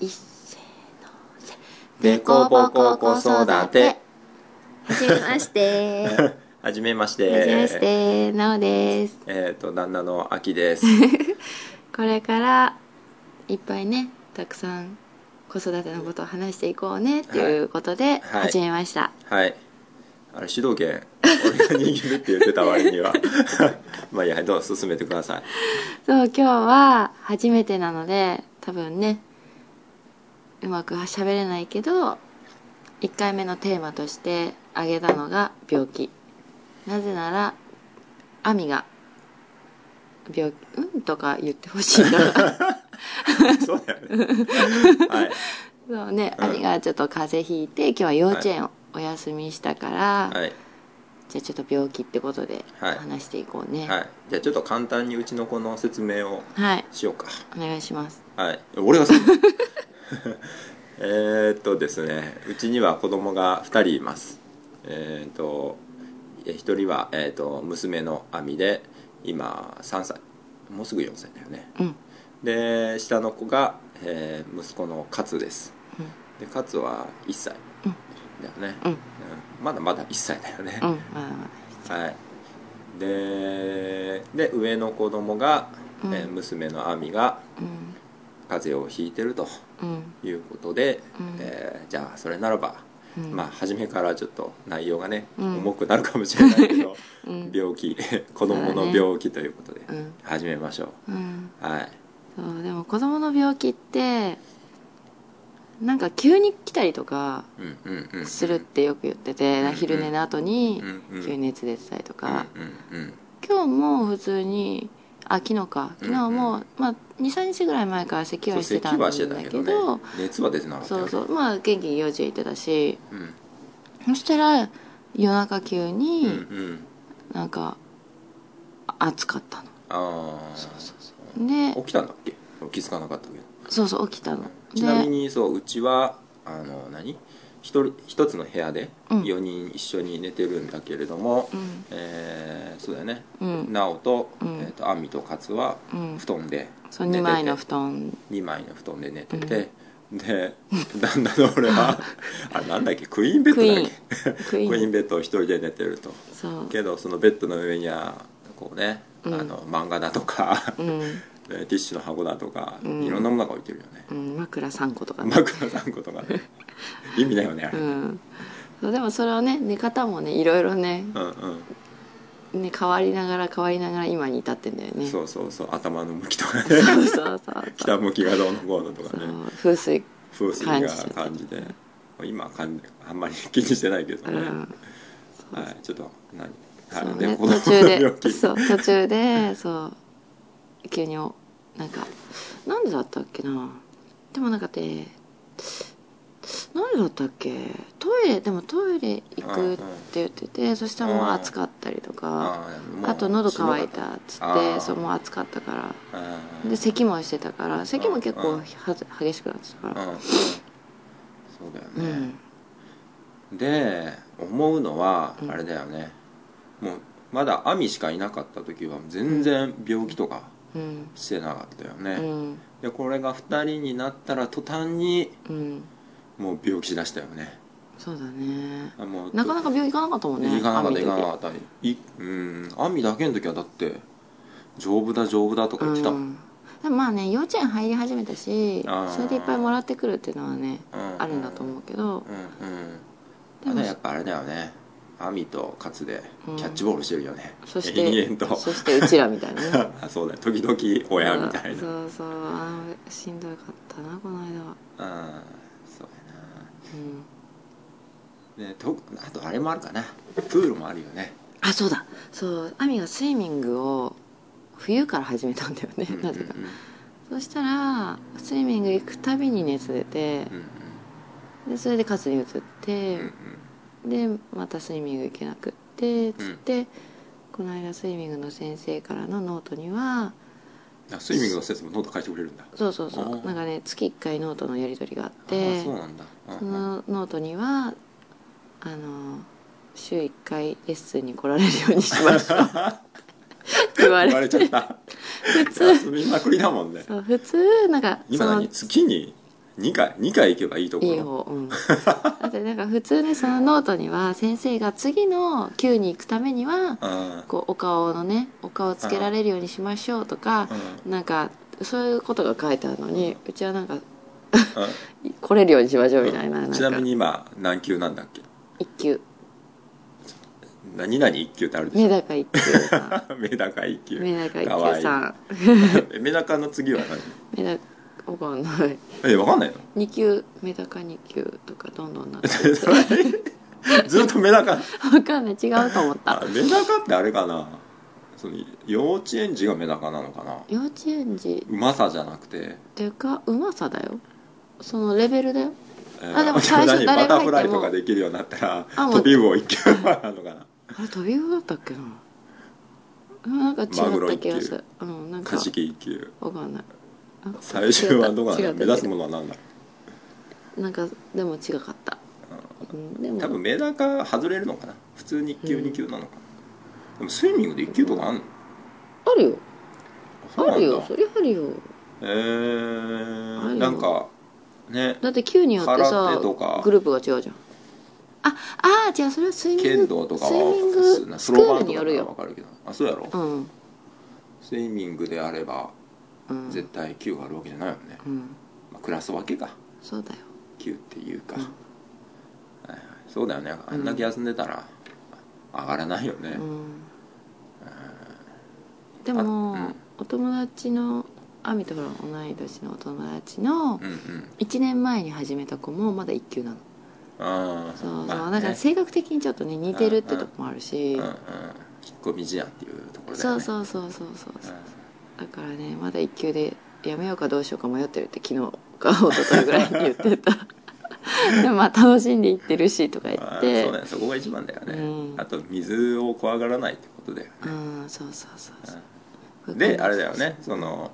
一せーのせでこぼこ子育て。はじめまして。はじめまして。はじめましてなおです。えっ、と旦那の秋です。これからいっぱいねたくさん子育てのことを話していこうねっていうことではい。始めました、はい。あれ主導権俺が握るって言ってた割には。まあいいやどうぞ進めてください。そう今日は初めてなので多分ねうまく喋れないけど1回目のテーマとして挙げたのが病気。なぜなら亜美が病気うんとか言ってほしいから そうだよね。はい。そうねうん。がちょっと風邪ひいて今日は幼稚園をお休みしたから、はい。じゃあちょっと病気ってことではい。話していこうね。はい。じゃあちょっと簡単にうちの子の説明をはい。しようか。お願いします。はい。俺がそうえーっとですねうちには子供が2人います。えーっと1人は、えーっと娘の亜美で今3歳もうすぐ4歳だよね。うん。で下の子が、えー息子の勝です。で勝は1歳うん。だよね、うん。うん。まだまだ1歳だよね、うん。まだまはい。でで上の子供が、うん。えー娘の亜美がだうん風邪をひいてるとうん。いうことで、うん。えーじゃあそれならば、うん。まあ初めからちょっと内容がね、うん。重くなるかもしれないけど、うん。病気 子供の病気ということでうん始めましょう。ん。うはい。そうでも子供の病気ってなんか急に来たりとかうんうんうんするってよく言ってて、うん昼寝の後にうんうん。急に熱出てたりとか、うんうんうん。今日も普通にあ昨日か。昨日も、うんまあ、23日ぐらい前から咳はしてたんだそう咳はしてたけけどどね。熱は出てなかったよ。そうそう。まあ元気に幼稚園行ってたし。うん。そしたら夜中急うんうにん。なんかあ暑かったの。ああそうそうそう。で起きたんだっけ？気づかなかったけど。そうそう起きたの。ちなみでにそううちはあの何？一人一つの部屋でうん。4人一緒に寝てるんだけれども、うん。えーそうだよね。うん。直と,、うん。えー、と亜美と勝はうん。布団で2寝てて枚の布団。2枚の布団で寝てて、で旦那の俺は。あなんだっけ？クイーンベッドだっけ？クイーン。ベッドを一人で寝てると。そう。けどそのベッドの上にはこうね、うん。あの漫画だとか、うん、ティッシュの箱だとか、うん。いろんなものが置いてるよね。うん、枕3個とかね。枕3個とかね。意味だよねあれ、うん。そうでもそれをね寝方もねいろいろねうんうん。ね変わりながら変わりながら今に至ってんだよね。そうそうそう。頭の向きとかね。そうそうそう北向きがどうのこうのとかね。風水風水が感じで今はかんあんまり 気にしてないけどね、うん。はい、ちょっと何？はいね途中でそう途中でそう急におなんかなんでだったっけな。でもなんかでなんでだったっけ。トイレでもトイレ行くって言っててそしたらもう暑かったりとかあと喉乾いたっつあってーそうもう暑かったから。で咳もしてたから咳も結構うん。は激しくなってたから。うん。そうだようね、ん。で思うのはうん。あれだよね、もうまだ亜美しかいなかった時は全然病気とかうんしてなかったようね、ん。でこれが2人になったら途端にうん。もう病気しだしたよね。そうだね。あもうなかなか病院行かなかったもんね行かなかった行かなかった。いうん。亜美だけの時はだって丈夫だ丈夫だとか言ってたもん、うん。でもまあね幼稚園入り始めたしあー。それでいっぱいもらってくるっていうのはねうん。あるんだと思うけど。うんうん。でもあれやっぱあれだよね亜美と勝でうん。キャッチボールしてるよね、そして延々と。そしてうちらみたいな。ね あそうだよ。時々親みたいな。そうそうあーしんどかったなこの間は。あそううん。やなでとあとあれもあるかな。プールもあるよね。あそうだ。そう亜美がスイミングを冬から始めたんだよねうんうんなぜか。そしたらスイミング行くたびに熱出てうん。でそれでカツに移ってうんうんでまたスイミング行けなくってつって、この間スイミングの先生からのノートにはあスイミングの先生もノート書いてくれるんだ。そうそうそう。なんかね月1回ノートのやり取りがあっあてあそうなんだ。そのノートにはあの週1回レッスンに来られるようにしましょう。言われ言われちゃった。普通。休みまくりだもんね。そう普通なんかその今何月に2回2回行けばいいところ。いい方うん。だってなんか普通ねそのノートには先生が次の級に行くためには うん。こうお顔のねお顔つけられるようにしましょうとかなんかそういうことが書いてあるのにうちはなんか 来れるようにしましょうみたいななんか。ちなみに今何級なんだっけ？一級。何々1級ってあるでし メダカ一級。メダカ1級。んメダカ一級さん。メダカの次は何？メダわかんない。えわかんないの？二級メダカ二級とかどんどんなって。ずっとメダカ？わかんない。違うと思った。あメダカってあれかな？その幼稚園児がメダカなのかな？幼稚園児。うまさじゃなくて、っていうかうまさだよ。そのレベルだよ。えーあでも最初バタフライとかできるようになったら飛び魚1級なのかな。あれ飛び魚だったっけな？うんなんか違った気がする。うんなんか。カジキ1級。わかんない。あ最終はどこなんだ目指すものは何だなんかでも違かった、うん、でも。多分メダカ外れるのかな？普通に1級うん2級なのかな、でもスイミングで1級とかあんの、あるよ。あるよ。そりゃあるよ。えー、よ。なんかね。だって級によって空さグループが違うじゃん。ああー違うそれはスイミン剣グ道とかはスイミングススクールローバンとかによるよ。なら分かるけど。あそうやろ、うん。スイミングであればうん絶対級があるわけじゃないもんね、うん。まあ、クラス分けか。そうだよ。級っていうか、うん。はいはい。そうだよね。あんだけ休んでたら上がらないよね、うん。でも、お友達のあみとほら同い年のお友達のうんうん。1年前に始めた子もまだ1級なの。ああそうそう、まあだから性格的にちょっとね似てるってとこもあるし、うんうん引っ込み思案っていうところだよね。そうそうそうそうそう。そうだからねまだ1級でやめようかどうしようか迷ってるって昨日か一昨日ぐらいに言ってた。でもまあ楽しんでいってるしとか言って。そうだよそこが一番だよね、うん。あと水を怖がらないってことだよね、うんそうそうそうそう。であれだよねその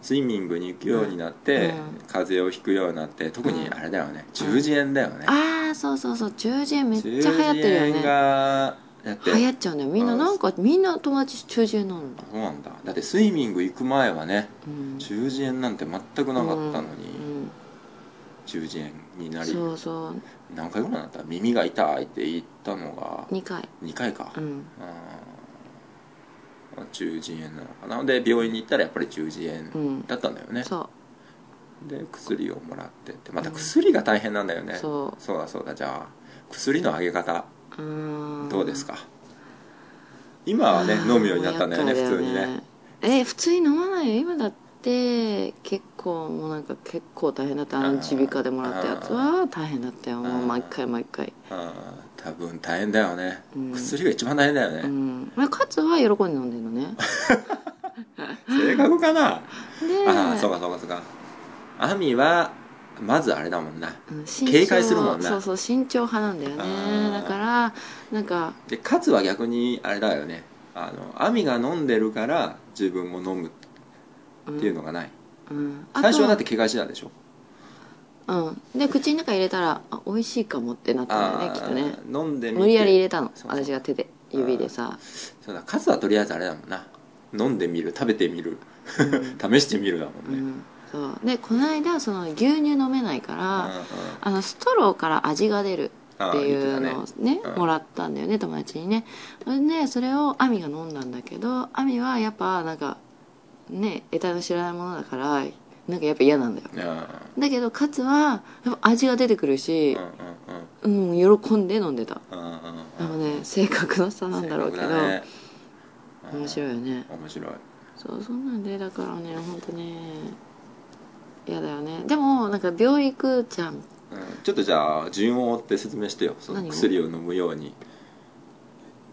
スイミングに行くようになって、うん。風邪をひくようになって特にあれだよね、中耳炎だよね、ああそうそうそう中耳炎めっ中ちゃ流行ってるよ耳炎ねがやって。流行っちゃうんだよ。みんななんかみんな友達中耳炎なんだ、そうなんだ。だってスイミング行く前はねうん。中耳炎なんて全くなかったのに、うん。中耳炎になりそうそう。何回ぐらいになった？耳が痛いって言ったのが2回。2回か、うん。中耳炎なのかな？で病院に行ったらやっぱり中耳う炎ん。だったんだよね、そで薬をもらってって。また薬が大変なんだよね、そう。そうだそうだ。じゃあ薬のあげ方。ううんどうですか、今はね飲むようになったんだよね普通にね。え普通に飲まないよ。今だって結構もうなんか結構大変だった。あの耳鼻科でもらったやつは大変だったよ。もう毎回毎回。多分大変だよね、うん。薬が一番大変だよね、うん。まあカツは喜んで飲んでるのね。正確かな？でああそうかそうかそうか。アミはまずあれだもんなうん警戒するもんなそうそう慎重派なんだよね。だからなんかでカツは逆にあれだよね。あのアミが飲んでるから自分も飲むっていうのがない、うん、あと最初はだって警戒してたでしょ？うん。で口の中入れたらあ美味しいかもってなったんだよねきっとね。飲んで無理やり入れたの。私が手で指でさ。そうだカツはとりあえずあれだもんな。飲んでみる食べてみる。試してみるだもね、うんんそうでこの間その牛乳飲めないから、あのストローから味が出るっていうのをあね。うん。もらったんだよね友達にね。それでそれをアミが飲んだんだけどアミはやっぱなんかね得体の知らないものだからなんかやっぱ嫌なんだよ。だけどカツはやっぱ味が出てくるしうん喜んで飲んでた。でもね性格の差なんだろうけど、面白いよね。面白い。そうそんなんでだからね本当ね嫌だよね。でもなんか病院行くじゃん。うん。ちょっとじゃあ順を追って説明してよ。その何を？薬を飲むように。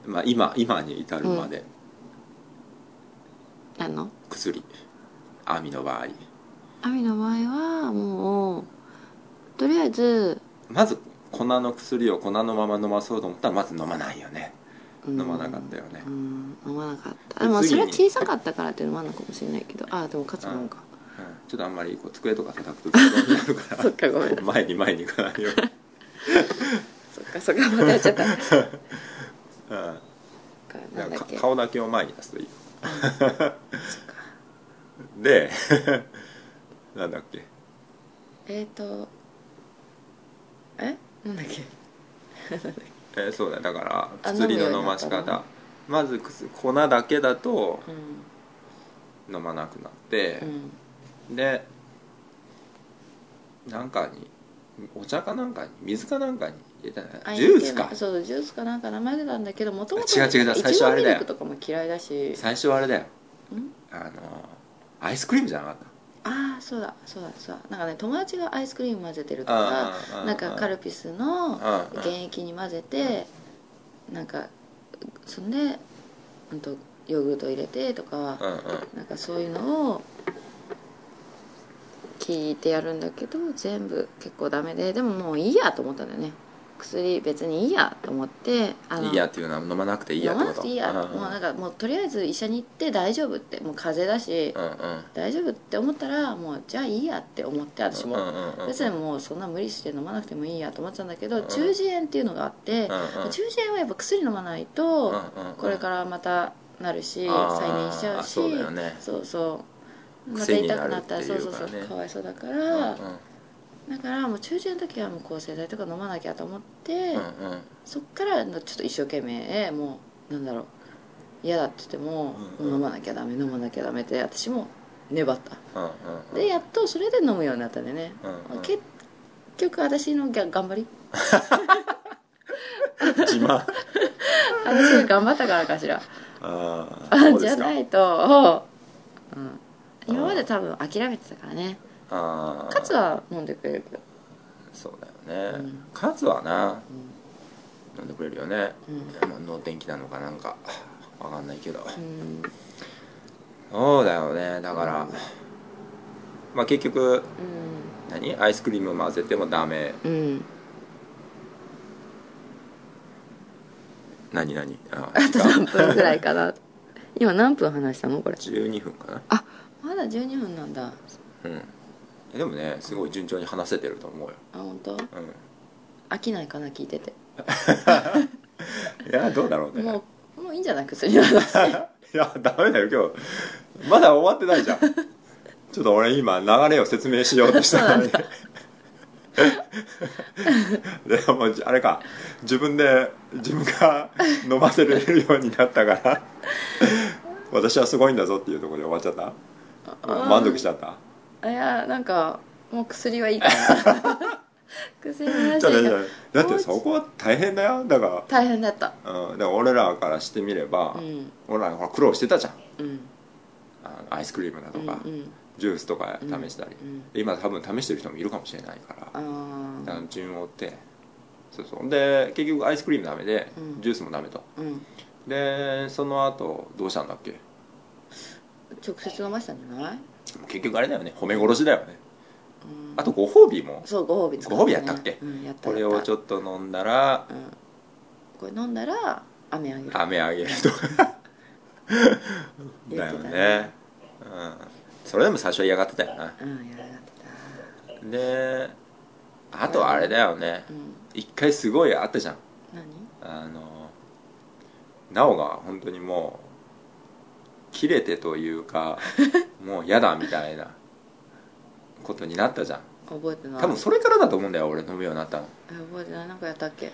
まあ今今に至るまで。あの？薬。アミの場合。アミの場合はもうとりあえず、まず粉の薬を粉のまま飲まそうと思ったらまず飲まないよね。うん。飲まなかったよね。うん。飲まなかった。ででもそれは小さかったからっていうのもあるのかもしれないけど。ああでもカツも飲むか。うんちょっとあんまりこう机とか叩くと邪魔になるかそっかごめんら前に前に行かないように。そっかそっかまたやっちゃったうん。なんだっけ？か顔だけを前に出すといいよ。で なんだっけ？えっ、とえ？なんだっけ？えーそうだよ。だからあ薬の飲まし方。まず薬粉だけだとうん。飲まなくなってう、んでなんかにお茶かなんかに水かなんかに入れたあねジュースか。そうそうジュースかなんか名前出たんだけどもともと違う違う最初あれだよ。ミルクとかも嫌いだし。最初はあれだよ。ん？あのアイスクリームじゃなかった。ああそうだそうだそうだ。なんかね友達がアイスクリーム混ぜてるとあかなんかカルピスの原液に混ぜてなんかそんでうんとヨーグルト入れてとかうんうん。なんかそういうのを聞いてやるんだけど全部結構ダメででももういいやと思ったんだよね。薬別にいいやと思ってあのいいやっていうのは飲まなくていいや飲まなくていいや、もうなんかもうとりあえず医者に行って大丈夫ってもう風邪だし、うんうん。大丈夫って思ったらもうじゃあいいやって思って私も、別にもうそんな無理して飲まなくてもいいやと思ってたんだけど、ん中耳炎っていうのがあって、うんうん。中耳炎はやっぱ薬飲まないと、これからまたなるし、再燃しちゃうしそうね。そうそうまた痛くなってたらそうそうそうかわいそうだかうんら、だからもう中耳炎の時はもう抗生剤とか飲まなきゃと思って、うんうん。そっからのちょっと一生懸命もうなんだろう嫌だって言っても,、うんうん。もう飲まなきゃダメ飲まなきゃダメって私も粘った。うんうんうん。でやっとそれで飲むようになったんでね、うんうん。結局私の頑張り。自慢。私が頑張ったからかしら。ああじゃないと、うん、今まで多分諦めてたからね。ああカツは飲んでくれるけど。そうだよね、うん。カツはな飲んでくれるよね、うん。まあ脳天気なのかなんかわかんないけど。うん。そうだよね。だからまあ結局何？アイスクリーム混ぜてもダメ。うん、うん、何何？ああと何分ぐらいかな。今何分話したの？これ。12分かな。あまだ12分なんだ。うん。えでもねすごい順調に話せてると思うよ。あ本当？うん。飽きないかな聞いてて。いやどうだろうね。もうもういいんじゃない薬の話。いやダメだよ今日。まだ終わってないじゃん。ちょっと俺今流れを説明しようとしたのに。でもうあれか。自分で自分が飲ませれるようになったから。私はすごいんだぞっていうところで終わっちゃった？満足しちゃった？あいやなんかもう薬はいいかな。薬の話いいかだってそこは大変だよ。だか大変だった。ら,、うん、だから俺らからしてみれば、うん。俺らほら苦労してたじゃん。うん。アイスクリームだとか、うんうん。ジュースとか試したり、うんで今多分試してる人もいるかもしれないから。あだからー順を追って。そうそう。で結局アイスクリームダメで、うん。ジュースもダメと。うん。でその後どうしたんだっけ？直接飲ましたんじゃない？結局あれだよね。褒め殺しだよね。うん。あとご褒美も。そうご褒美使ご褒美やったっけ？うん、やったこれをちょっっと飲んだらと、うん、これ飲んだら飴あげる。飴あげると。かだよね、うん、それでも最初は嫌がってたよな。うんやらなってであとはあれだよね。たうん。一回すごいあったじゃん。何？あのなおが本当にもう切れてというか もう嫌だみたいなことになったじゃん。覚えてない。多分それからだと思うんだよ俺飲むようになったの。え覚えてない。なんかやったっけ？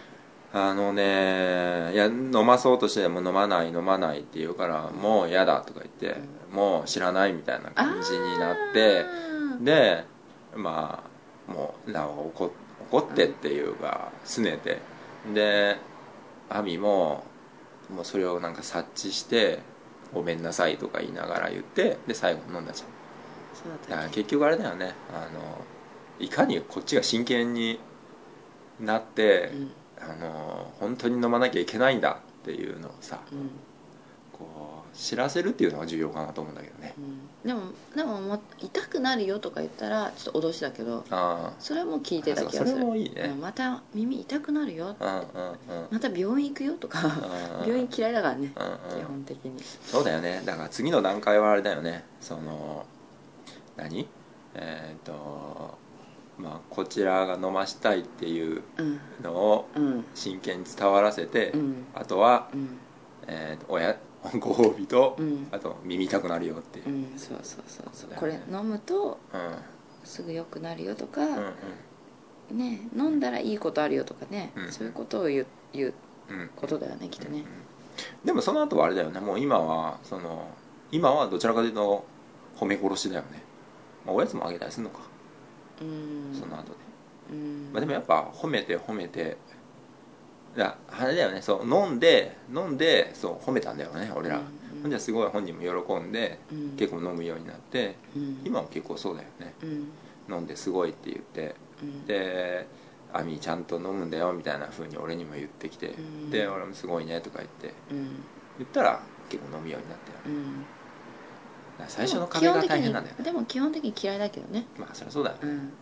あのねいや飲まそうとしても飲まない飲まないって言うからもう嫌だとか言って、もう知らないみたいな感じになってでまあもうなおが怒怒ってっていうか拗ねて。で亜美ももうそれをなんか察知して「ごめんなさい」とか言いながら言ってで最後飲んだじゃん。だから結局あれだよね。あのいかにこっちが真剣になって、うん。あの本当に飲まなきゃいけないんだっていうのをさうん。こう知らせるっていうのが重要かなと思うんだけどね。うん。でもでももう痛くなるよとか言ったらちょっと脅しだけどあそれはもう聞いてた気がするあそれ。もいいね。うんまた耳痛くなるよ。あまた病院行くよとか。うん 病院嫌いだからね基本的に。そうだよね。だから次の段階はあれだよね。その何？えっ、とまあこちらが飲ましたいっていううん。のをうん。真剣に伝わらせて、うん。あとは、うん。えーと親 ご褒美と、うん。あと耳痛くなるよっていう、うんそうそうそうそう。これ飲むとうん。すぐ良くなるよとか、うんうん。ね飲んだらいいことあるよとかね、うん。そういうことを言う言ううんことだよねきっとね。でもその後はあれだよね。もう今はその今はどちらかというと褒め殺しだよね、まあ、おやつもあげたりするのか、うん。その後で、うん。まあ、でもやっぱ褒めて褒めていやあれだよね。そう飲んで飲んでそう褒めたんだよね俺ら、うんほんじゃすごい本人も喜んでうん。結構飲むようになってうん。今も結構そうだよね。うん。飲んですごいって言って。うん。で「アミちゃんと飲むんだよ」みたいな風に俺にも言ってきて、うん。で俺もすごいねとか言って。うん。言ったら結構飲むようになったよね。最初の壁が大変なんだよね。でも基本的に嫌いだけどね。まあそりゃそうだよね、うん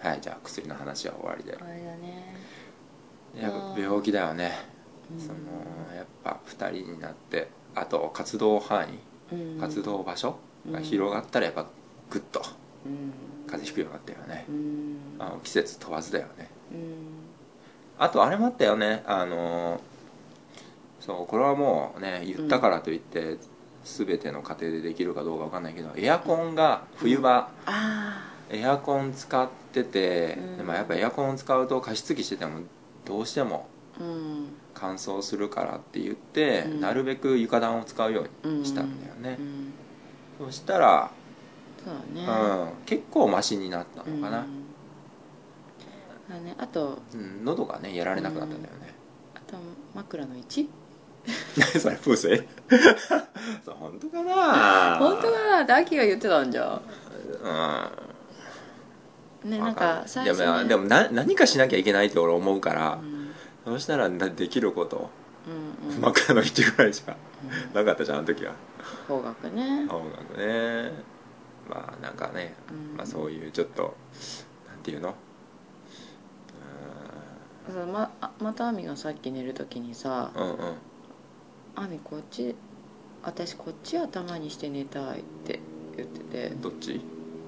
はいじゃあ薬の話は終わりで。あれだね。やっぱ病気だよね、うん。そのやっぱ2人になってあと活動範囲うん。活動場所が広がったらやっぱグッとうん。風邪ひくようになったよね。う、ん。あの季節問わずだよね。うん。あとあれもあったよね。あのそうこれはもうね言ったからといって、全ての家庭でできるかどうかわかんないけどエアコンが冬場、あエアコン使ってて、うん。でもやっぱエアコンを使うと加湿器しててもどうしても乾燥するからって言って、うん。なるべく床暖を使うよううんにしたんだよね。う、ん。そしたら、そうね。ん、結構マシになったのかな、うん。あねあとうん喉がねやられなくなったんだよね、あと枕の位置？何 それ風水？そう本当かな？本当かなって秋が言ってたんじゃうんねなんか最初でもねでもな何かしなきゃいけないって俺思うからう、ん。そうしたらなできること、うんうん。枕の位置ぐらいしかうん。なかったじゃんあの時は。方角ね。音楽ね。まあなんかね、うん。まあ、そういうちょっとなんていうの？そうまあまた亜美がさっき寝る時にさうんうんうん「亜美こっち私こっち頭にして寝たい」って言ってて。どっち？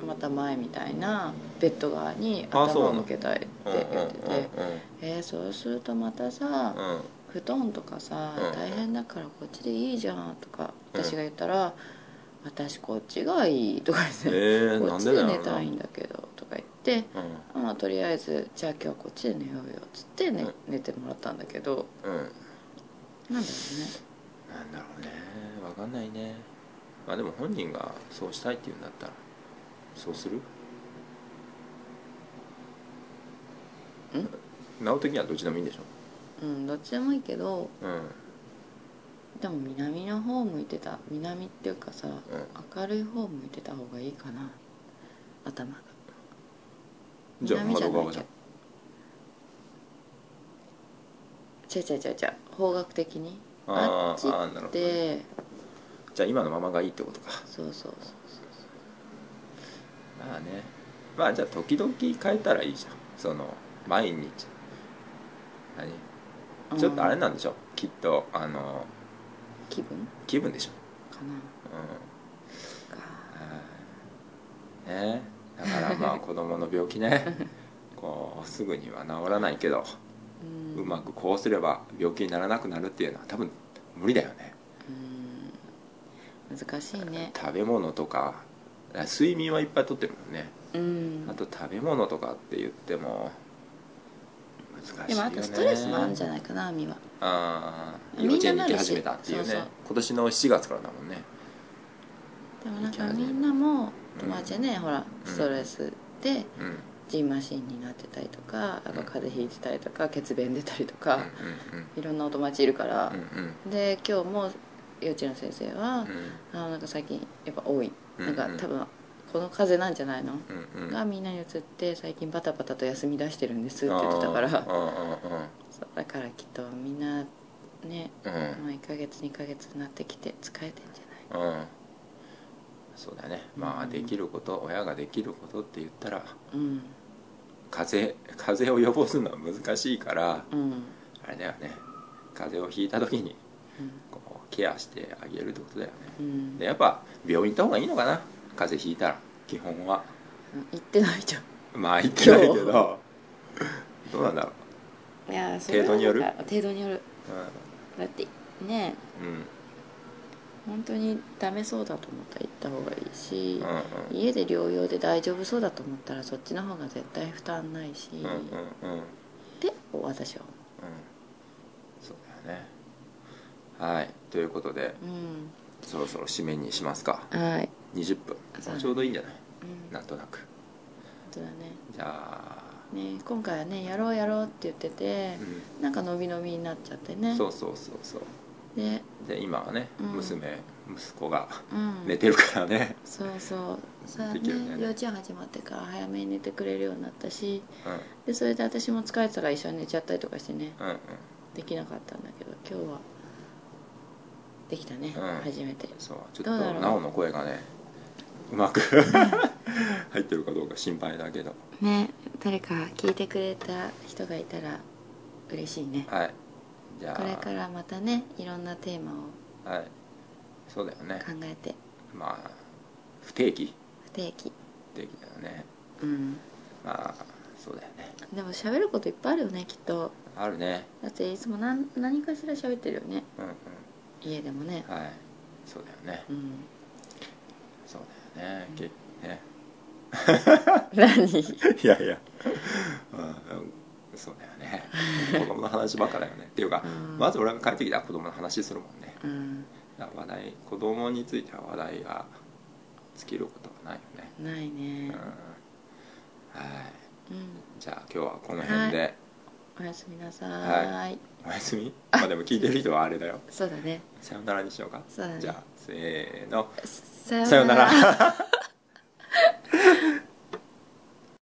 また前みたいなベッド側に頭を向けたいって言ってて「えー、そうするとまたさ布団とかさうん。大変だからこっちでいいじゃん」とかうん。私が言ったら「私こっちがいい」とか言ってえー、こっちで寝たいんだけど」とか言ってうまあとりあえずじゃあ今日はこっちで寝ようよっつって、ねうん。寝てもらったんだけど。んうん。なんだろうね。なんだろうね。わかんないね。まあでも本人がそうしたいって言うんだったらそうする？ん？治る時にはどっちでもいいんでしょ？うんどっちでもいいけどうん。でも南の方向いてた南っていうかさ、明るい方向いてた方がいいかな。頭が。じゃあ南じゃない窓側じゃん。違う違う違う違う。方角的に？あーあっちあーなるほどって。じゃあ今のままがいいってことか。そうそうそうまあね。まあじゃあ時々変えたらいいじゃん。その毎日。何？ちょっとあれうんなんでしょ？きっとあの気分？気分でしょ。かな。うん。はい。ね。だからまあ 子供の病気ね。こうすぐには治らないけどうまくこうすれば病気にならなくなるっていうのは多分無理だよね。うん。難しいね。食べ物とか睡眠はいっぱいとってるもんね。うん。あと食べ物とかって言っても難しいよね。でもあとストレスもあるんじゃないかな亜美は。ああみんな幼稚園に行き始めたっていうね。今年の7月からだもんね。でもなんかみんなも友達はね、ほらストレスでうん。ジンマシンになってたりとかあと風邪ひいてたりとか血便出たりとか、いろんなお友達いるから。うんうんうん。で今日も幼稚園の先生は、うん。あのなんか最近やっぱ多い。うんなんか多分この風邪なんじゃないの、うんうん。がみんなに移って最近バタバタと休み出してるんですって言ってたから。だからきっとみんなねーうん。うんもう1ヶ月2ヶ月になってきて疲れてんじゃない？うん。そうだね。まあできること親ができることって言ったらうん。風邪風邪を予防するのは難しいからうん。あれだよね。風邪をひいた時にうん。こうケアしてあげるってことだよね。うん。でやっぱ病院行った方がいいのかな。風邪ひいたら基本は。行ってないじゃん。まあ行ってないけど。どうなんだろいや程度による？程度による。うだってねうんうん。本当にダメそうだと思ったら行った方がいいしうん、うん。家で療養で大丈夫そうだと思ったらそっちの方が絶対負担ないし、うんうんうん。うんって私はそうだよね。はいということで思うそろそろ締めにしますか。うんはい。20分。ちょうどいいんじゃない？うん。なんとなく。本当だね。じゃあ、ね今回はねやろうやろうって言っててうなんか伸び伸びになっちゃってね。ん、そうそうそうそう。でで今はね、うん。娘息子がうん。寝てるからね、そうそう。それはねできるね。幼稚園始まってから早めに寝てくれるようになったしうん、でそれで私も疲れてたから一緒に寝ちゃったりとかしてね。うんうん。できなかったんだけど今日はできたね、うん。初めて。そうちょっとどうだろうなおの声がねうまく 入ってるかどうか心配だけど。ね誰か聞いてくれた人がいたら嬉しいね。はい。じゃあ。これからまたねいろんなテーマをはい。そうだよね。考えて。まあ不定期。不定期。不定期だよね。うん。まあそうだよね。でも喋ることいっぱいあるよねきっと。あるね。だっていつも何何かしら喋ってるよね。うんうん家でもね。はい。そうだよね。うん。そうだよね。けね。何？いやいや、うん、そうだよね。子供の話ばっかだよね。っていうか、うん。まず俺が帰ってきたら子供の話するもんね。うん。話題子供については話題が尽きることはないよね、ないね。うん、はい。うん。じゃあ今日はこの辺で、おやすみなさはーい。おやすみ？まあでも聞いてる人はあれだよ。そうだね。さよならにしようか。じゃあせーの。ささよなら